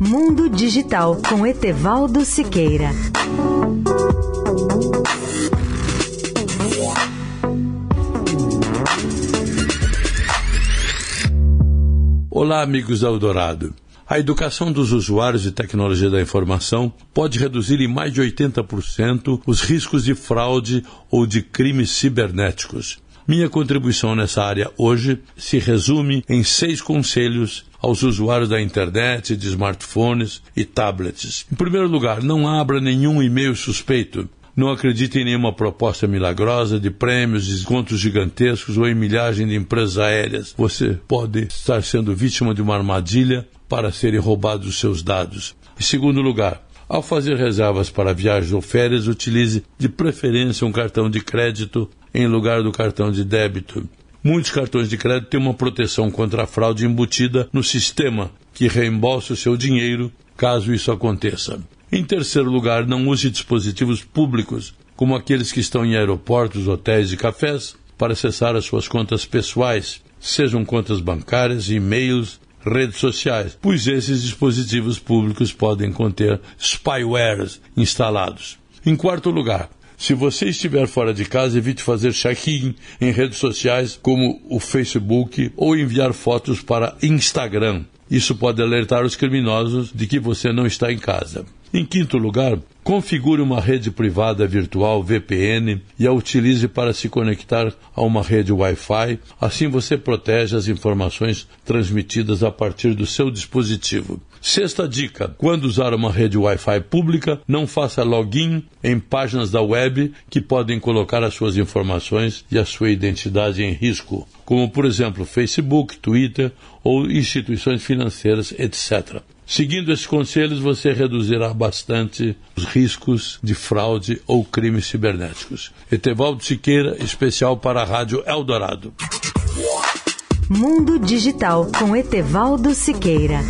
Mundo Digital com Etevaldo Siqueira. Olá, amigos da Eldorado. A educação dos usuários de tecnologia da informação pode reduzir em mais de 80% os riscos de fraude ou de crimes cibernéticos. Minha contribuição nessa área hoje se resume em seis conselhos aos usuários da internet, de smartphones e tablets. Em primeiro lugar, não abra nenhum e-mail suspeito. Não acredite em nenhuma proposta milagrosa de prêmios, descontos gigantescos ou em milhagem de empresas aéreas. Você pode estar sendo vítima de uma armadilha para serem roubados os seus dados. Em segundo lugar, ao fazer reservas para viagens ou férias, utilize de preferência um cartão de crédito em lugar do cartão de débito. Muitos cartões de crédito têm uma proteção contra a fraude embutida no sistema, que reembolsa o seu dinheiro caso isso aconteça. Em terceiro lugar, não use dispositivos públicos, como aqueles que estão em aeroportos, hotéis e cafés, para acessar as suas contas pessoais, sejam contas bancárias, e-mails, redes sociais, pois esses dispositivos públicos podem conter spywares instalados. Em quarto lugar, se você estiver fora de casa, evite fazer check-in em redes sociais como o Facebook ou enviar fotos para Instagram. Isso pode alertar os criminosos de que você não está em casa. Em quinto lugar, configure uma rede privada virtual VPN e a utilize para se conectar a uma rede Wi-Fi. Assim você protege as informações transmitidas a partir do seu dispositivo. Sexta dica: quando usar uma rede Wi-Fi pública, não faça login em páginas da web que podem colocar as suas informações e a sua identidade em risco, como por exemplo Facebook, Twitter ou instituições financeiras, etc. Seguindo esses conselhos, você reduzirá bastante os riscos de fraude ou crimes cibernéticos. Etevaldo Siqueira, especial para a Rádio Eldorado. Mundo Digital com Etevaldo Siqueira.